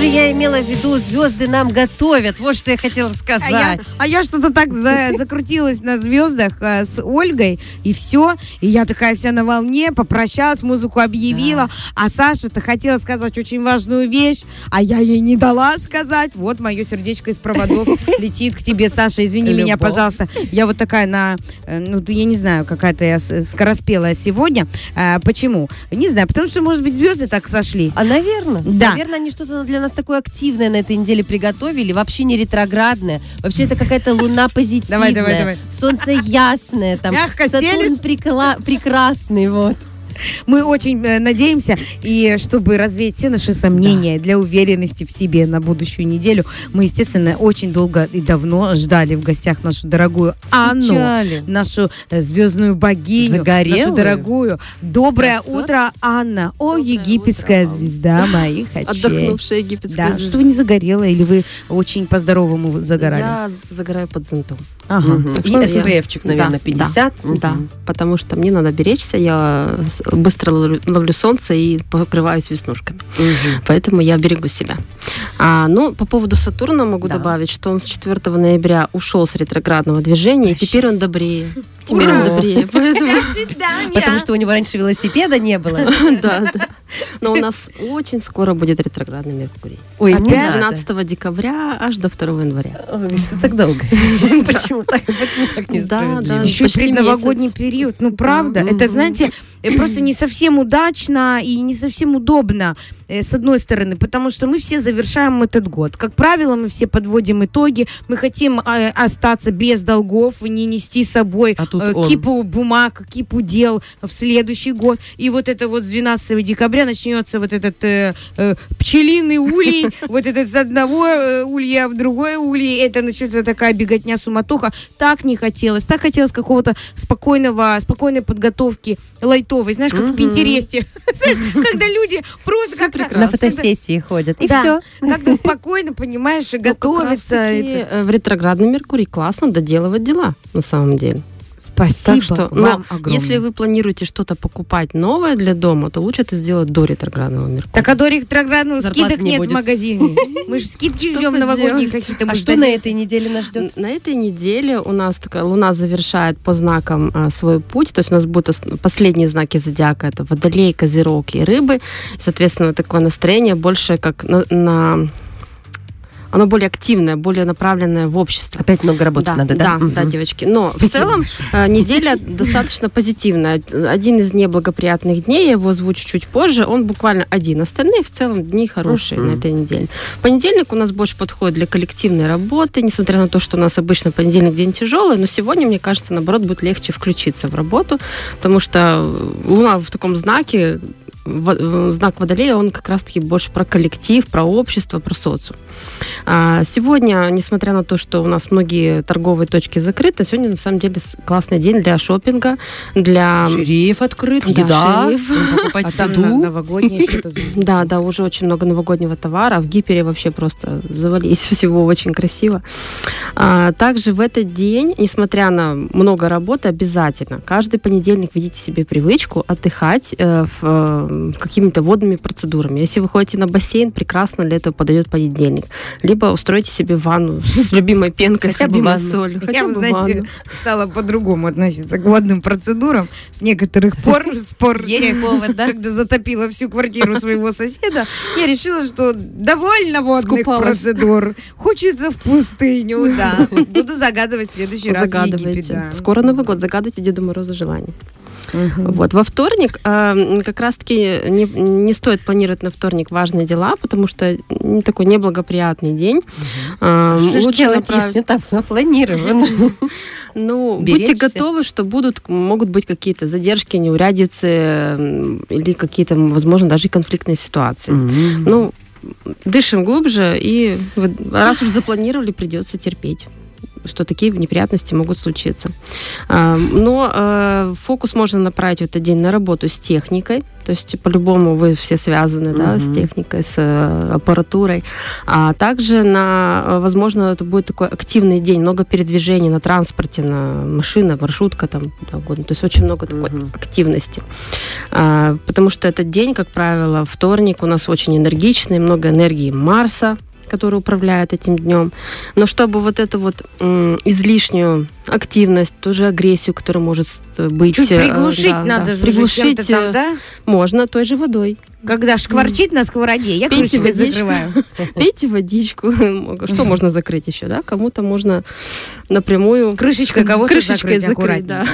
Уже я имела в виду, звезды нам готовят. Вот что я хотела сказать. А я, а я что-то так за- закрутилась на звездах э, с Ольгой, и все. И я такая вся на волне, попрощалась, музыку объявила. А Саша-то хотела сказать очень важную вещь, а я ей не дала сказать. Вот мое сердечко из проводов летит к тебе, Саша. Извини меня, Любовь. пожалуйста. Я вот такая на, э, ну, я не знаю, какая-то я с- скороспелая сегодня. А, почему? Не знаю, потому что, может быть, звезды так сошлись. А, наверное. Да. Наверное, они что-то для нас такое активное на этой неделе приготовили. Вообще не ретроградное. Вообще это какая-то луна позитивная. Давай, давай, давай. Солнце ясное. Там, Мягко Сатурн прикла- прекрасный. Вот. Мы очень э, надеемся, и чтобы развеять все наши сомнения для уверенности в себе на будущую неделю, мы, естественно, очень долго и давно ждали в гостях нашу дорогую Анну, Скучали. нашу э, звездную богиню, Загорелую. нашу дорогую. Доброе Красотка. утро, Анна. О, египетская звезда моих очей. Отдохнувшая египетская Да, звезда. что вы не загорела, или вы очень по-здоровому загорали? Я загораю под зонтом. Ага. Так И что SPF-чик, наверное, Да, 50. Да, да, потому что мне надо беречься, я быстро ловлю, солнце и покрываюсь веснушками. Поэтому я берегу себя. А, ну, по поводу Сатурна могу Да. добавить, что он с 4 ноября ушел с ретроградного движения, и теперь он добрее. Теперь Ура! он добрее. Поэтому, Потому что у него раньше велосипеда не было. да, да. Но у нас очень скоро будет ретроградный Меркурий. Ой, А С не надо. 12 декабря аж до 2 января. Ой, что так долго? Почему так? Почему так Да, несправедливо? да. Еще предновогодний период. Ну, правда. Это, знаете, э, просто не совсем удачно и не совсем удобно, э, с одной стороны, потому что мы все завершаем этот год. Как правило, мы все подводим итоги. Мы хотим э, остаться без долгов, не нести с собой А э, он. кипу бумаг, кипу дел в следующий год. И вот это вот с 12 декабря начнется вот этот э, э, пчелиный улей, вот этот с одного э, улья в другой улей, это начнется такая беготня, суматоха. Так не хотелось, так хотелось какого-то спокойного, спокойной подготовки, лайтовой, знаешь, как в Пинтересте. Знаешь, Когда люди просто как-то... На фотосессии ходят. И Да, все. Как-то спокойно, понимаешь, и Ну, как Это- э, в ретроградный Меркурий классно доделывать дела, на самом деле. Спасибо Так что, вам но огромное. если вы планируете что-то покупать новое для дома, то лучше это сделать до ретроградного Меркурия. Так а до ретроградного Зарплаты скидок не нет будет. в магазине. Мы же скидки ждем новогодние какие-то. А что на этой неделе нас ждет? На этой неделе у нас такая Луна завершает по знакам а, свой путь, то есть у нас будут ос- последние знаки зодиака, это Водолей, Козерог и Рыбы. Соответственно, такое настроение больше как на- оно более активное, более направленное в общество. Опять много работать надо, да? Да, да, Мгм. девочки. Но в целом э, неделя достаточно позитивная. Один из неблагоприятных дней, я его озвучу чуть позже, он буквально один. Остальные в целом дни хорошие на этой неделе. Понедельник у нас больше подходит для коллективной работы, несмотря на то, что у нас обычно понедельник день тяжелый, но сегодня, мне кажется, наоборот, будет легче включиться в работу, потому что э, Луна в таком знаке, э, знак Водолея, он как раз-таки больше про коллектив, про общество, про социум. А, Сегодня, несмотря на то, что у нас многие торговые точки закрыты, сегодня на самом деле классный день для шопинга, для... Шериф открыт, Да, еда, шериф. покупать А еду. новогодние что-то. Да, да, уже очень много новогоднего товара. В Гипере вообще просто завались всего очень красиво. А, также в этот день, несмотря на много работы, обязательно каждый понедельник ведите себе привычку отдыхать э, в, э, какими-то водными процедурами. Если вы ходите на бассейн, прекрасно для этого подойдет понедельник. Либо устройте себе ванну с любимой пенкой, с Хотя любимой ванну. солью. Хотя Я, бы знаете, ванну. стала по-другому относиться к водным процедурам. С некоторых пор, спор, когда затопила всю квартиру своего соседа, я решила, что довольно водных процедур. Хочется в пустыню, да. Буду загадывать в следующий раз. Загадывайте. Скоро Новый год. Загадывайте Деду Морозу желание. Мгм. Вот. Во вторник э, как раз-таки не, не стоит планировать на вторник важные дела, потому что такой неблагоприятный день. Э, Что лучше делать, направить- если там запланировано? Ну, будьте готовы, что будут, могут быть какие-то задержки, неурядицы или какие-то, возможно, даже конфликтные ситуации. Ну, дышим глубже, и раз уж запланировали, придется терпеть. Что такие неприятности могут случиться. А, Но э, фокус можно направить в этот день на работу с техникой, то есть по-любому вы все связаны да, с техникой, с э, аппаратурой. А также на, э, возможно, это будет такой активный день, много передвижений на транспорте, на машина, маршрутка там, куда угодно. То есть очень много такой Мгм. активности. А, потому что этот день, как правило, вторник у нас очень энергичный, много энергии Марса, который управляет этим днем. Но чтобы вот эту вот излишнюю активность, тоже агрессию, которая может э, быть... Чуть э, приглушить да, надо да, же приглушить там, э, да? можно той же водой. Когда шкварчит на сковороде, я Пейте водичку. закрываю. Пейте водичку. Что можно закрыть еще, да? Кому-то можно напрямую Крышечкой кого-то крышечкой закрыть, закрыть, да.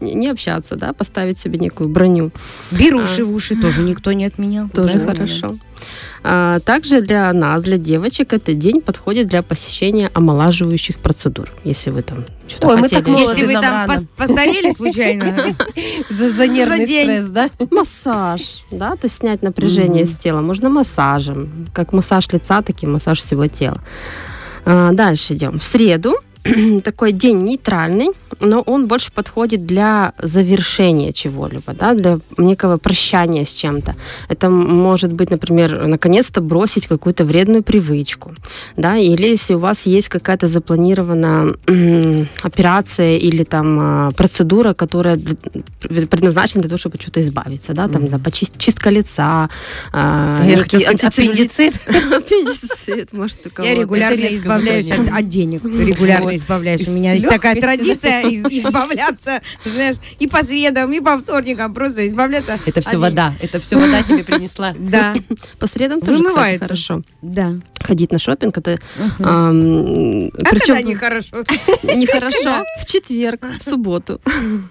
не, не общаться, да, поставить себе некую броню. Беруши в уши тоже никто не отменял. Тоже Правильно? хорошо. А, также для нас, для девочек, этот день подходит для посещения омолаживающих процедур. Если вы там что-то Ой, мы хотели. так молоды. Если вы там рано. постарели случайно, За, за нервный день. стресс, да? Массаж, да, то есть снять напряжение с тела. Можно массажем, как массаж лица, так и массаж всего тела. А, дальше идем. В среду такой день нейтральный, но он больше подходит для завершения чего-либо, да, для некого прощания с чем-то. Это может быть, например, наконец-то бросить какую-то вредную привычку, да, или если у вас есть какая-то запланированная операция или там а, процедура, которая предназначена для того, чтобы что-то избавиться, да, там, за почист- чистка лица, а, Я некий сказать, антицеллюлит. аппендицит. Аппендицит, может, у я кого-то. регулярно Это редко избавляюсь от денег. Регулярно Вот. избавляюсь. И У меня есть такая традиция из- избавляться, знаешь, и по средам, и по вторникам просто избавляться. Это все вода. Это все вода тебе принесла. Да, По средам тоже, кстати, хорошо. да. Ходить на шопинг это ам, А нехорошо. нехорошо в четверг, в субботу.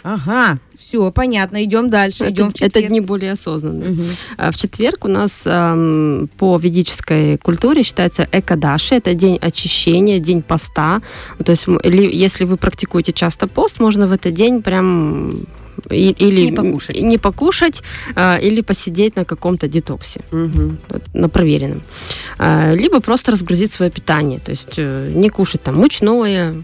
Ага, все, понятно, идем дальше, идем в это, это четверг. дни более осознанные. А В четверг у нас ам, по ведической культуре считается экадаши. Это день очищения, день поста. То есть, если вы практикуете часто пост, можно в этот день прям и- или Не покушать. не покушать, а, или посидеть на каком-то детоксе. Вот, на проверенном. А, Либо просто разгрузить свое питание. То есть э, не кушать там мучное,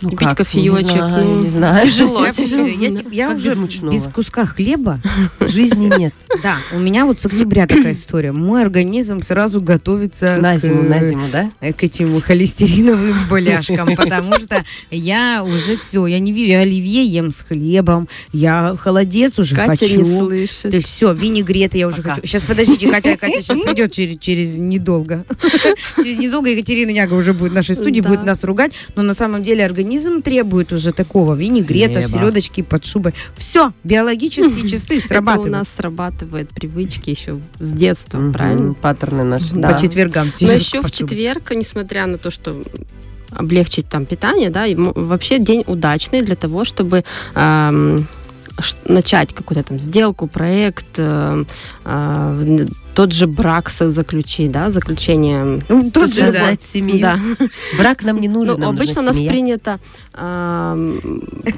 Ну пить как? кофеечек. Не знаю, ну, не знаю. Тяжело, Я, тяжело. я, типа- я Как уже без мучного? без куска хлеба. Жизни нет. Да, у меня вот с октября такая история. Мой организм сразу готовится На к, зиму, на зиму, да? э, к этим холестериновым боляшкам, потому что я уже все, я не вижу, я оливье ем с хлебом, я холодец уже Катя хочу. не слышит. То есть все, винегреты я уже Пока. хочу. Сейчас подождите, Катя, Катя сейчас придет через, через недолго. Через недолго Екатерина Няга уже будет в нашей студии, Да. будет нас ругать. Но на самом деле организм требует уже такого винегрета, селедочки под шубой. Все, биологические часы Это у срабатывают. нас срабатывает привычки еще с детства, правильно? Паттерны наши. По четвергам Но еще в четверг, несмотря на то, что облегчить там питание, да, и вообще день удачный для того, чтобы ш- начать какую-то там сделку, проект, э, а, тот же брак заключить, да, заключение. Ну, Тут же, да. семью. Да. Брак нам не нужен, Ну, нам обычно у нас семья. принято ам,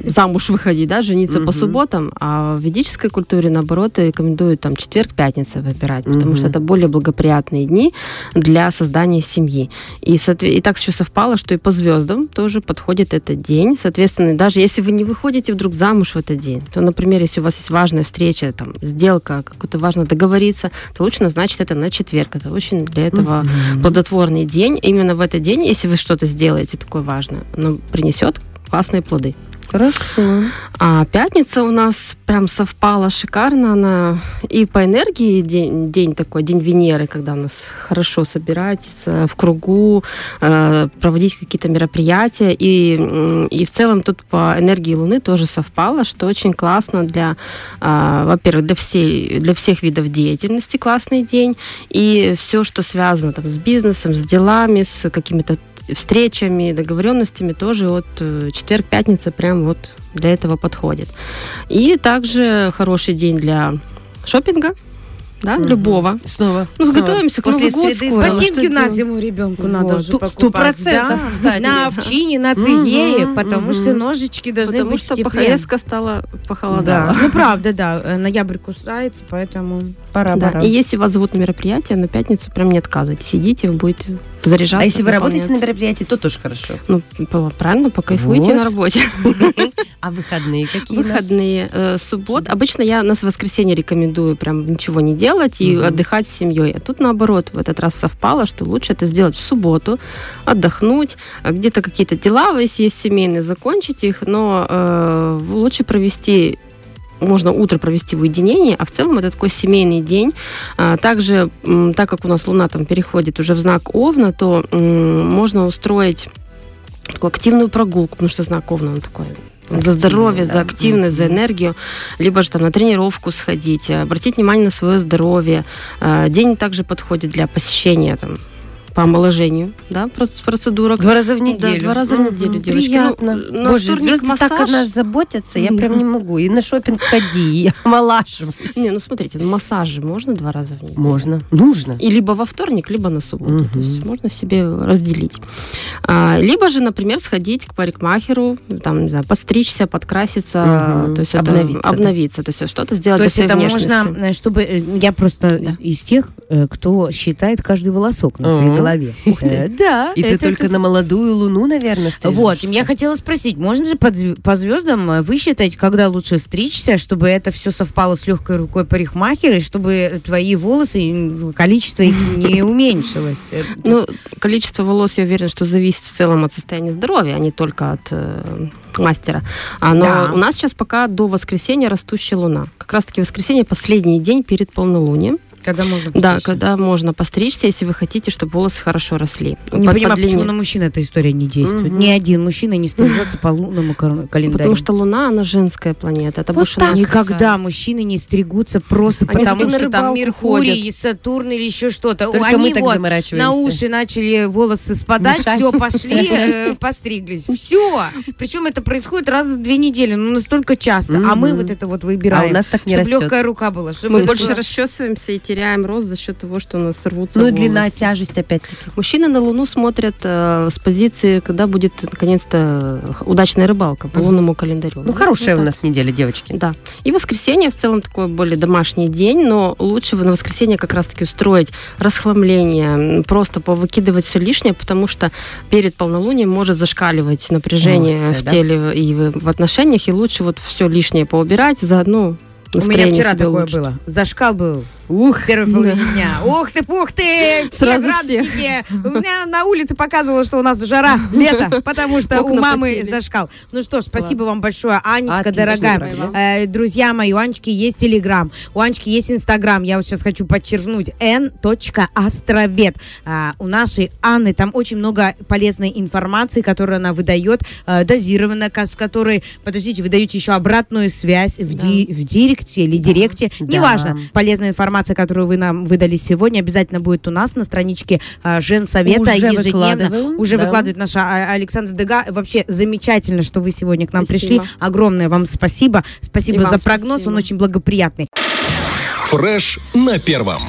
замуж выходить, да, жениться по субботам, а в ведической культуре, наоборот, рекомендуют там четверг, пятница выбирать, потому что это более благоприятные дни для создания семьи. И, и так еще совпало, что и по звездам тоже подходит этот день. Соответственно, даже если вы не выходите вдруг замуж в этот день, то, например, если у вас есть важная встреча, там, сделка, какую-то важно договориться, то лучше назначить это на четверг. Это очень для этого плодотворный день. Именно в этот день, если вы что-то сделаете такое важное, оно принесет классные плоды. Хорошо. А пятница у нас прям совпала шикарно. Она и по энергии день, день такой, день Венеры, когда у нас хорошо собираться в кругу, э, проводить какие-то мероприятия. И, и в целом тут по энергии Луны тоже совпало, что очень классно для, а, во-первых, для, всей, для всех видов деятельности классный день. И все, что связано там, с бизнесом, с делами, с какими-то встречами, договоренностями тоже от э, четверг-пятница прям вот для этого подходит. И также хороший день для шопинга. Да, любого. Снова. Ну, снова. готовимся к После Новому году скоро. Ботинки что на зиму ребенку Вот. надо уже Сто- покупать. сто процентов, Да. кстати. На овчине, на цигее, потому что ножички должны Потому быть что тепле. пока резко стало похолодало. Да. Ну, правда, да. э, Ноябрь кусается, поэтому... Пора, Да, пора. И если вас зовут на мероприятие, на пятницу прям не отказывайте. Сидите, вы будете заряжаться. А если вы работаете на выполнять. мероприятии, то тоже хорошо. Ну, правильно, покайфуйте Вот. на работе. А выходные какие? нас? Выходные, э, суббот. Обычно я на воскресенье рекомендую прям ничего не делать и отдыхать с семьей. А тут наоборот, в этот раз совпало, что лучше это сделать в субботу, отдохнуть, а где-то какие-то дела, если есть семейные, закончить их, но э, лучше провести можно утро провести в уединении, а в целом это такой семейный день. А, Также, так как у нас Луна там переходит уже в знак Овна, то можно устроить такую активную прогулку, потому что знак Овна, он такой за здоровье, да. за активность, за энергию, либо же там на тренировку сходить, э, обратить внимание на свое здоровье. Э, День также подходит для посещения там по омоложению, да, проц- процедурок. Два раза в Да, неделю. два раза в неделю, девочки. Приятно. Ну, Боже, звезды так о массаж. нас заботятся, я прям Мгм. не могу. И на шопинг ходи, и омолаживайся. Не, ну смотрите, ну, массажи можно два раза в неделю? Можно. Нужно. И либо во вторник, либо на субботу. Мгм. То есть можно себе разделить. А, либо же, например, сходить к парикмахеру, там, не знаю, подстричься, подкраситься, Мгм. то есть это Обновиться, да. обновиться, то есть что-то сделать То для есть своей это внешности. можно, э, чтобы... э, Я просто Да. из тех, э, кто считает каждый волосок на своей. Голове. Э, Да. И ты только на молодую луну, наверное, Вот, стрижешься? я хотела спросить, можно же по, зв- по звездам э, высчитать, когда лучше стричься, чтобы это все совпало с легкой рукой парикмахера, и чтобы твои волосы, количество их не уменьшилось? Э, Ну, количество волос, я уверена, что зависит в целом от состояния здоровья, а не только от э, мастера. А, но Да. у нас сейчас пока до воскресенья растущая луна. Как раз-таки воскресенье последний день перед полнолунием. Когда можно Да, постричься? когда можно постричься, если вы хотите, чтобы волосы хорошо росли. Не Под- понимаю, почему на мужчин эта история не действует. Мгм. Ни один мужчина не стрижется по лунному календарю. Потому что Луна, она женская планета. Это Вот больше так. Никогда касается. мужчины не стригутся просто Они потому, зато на что там Меркурий, ходят. и Сатурн или еще что-то. Только Они мы так вот на уши начали волосы спадать, Мешать. все, пошли, э, постриглись. Все. Причем это происходит раз в две недели, ну настолько часто. А мы вот это вот выбираем. А у нас так не растет. легкая рука была. Мы больше расчесываемся и теряем рост за счет того, что у нас рвутся Ну и волосы. длина, тяжесть опять-таки. Мужчины на Луну смотрят э, с позиции, когда будет наконец-то удачная рыбалка по лунному календарю. Ну, хорошая у это- нас неделя, девочки. Да. И воскресенье в целом такой более домашний день, но лучше на воскресенье как раз-таки устроить расхламление, просто повыкидывать все лишнее, потому что перед полнолунием может зашкаливать напряжение Эмоции, в да? теле и в, отношениях, и лучше вот все лишнее поубирать, заодно У меня вчера такое улучшить. было. Зашкал был Ух, первой половине дня. Ух ты, пух ты! Сразу градусники. У меня на улице показывало, что у нас жара, лето, потому что у мамы зашкал. Ну что ж, спасибо вам большое, Анечка, дорогая. Э, Друзья мои, у Анечки есть Телеграм, у Анечки есть Инстаграм. Я вот сейчас хочу подчеркнуть. n.astrovет. А, У нашей Анны там очень много полезной информации, которую она выдает, э, дозированно, с которой, подождите, вы даете еще обратную связь в, ди- в директе или директе. Неважно. Полезная информация, которую вы нам выдали сегодня, обязательно будет у нас на страничке а, Женсовета Уже ежедневно. выкладываем, Уже да. выкладывает наша а, Александра Дега. Вообще замечательно, что вы сегодня к нам Спасибо. пришли. Огромное вам спасибо. Спасибо И вам за прогноз, спасибо. он очень благоприятный. Фреш на первом.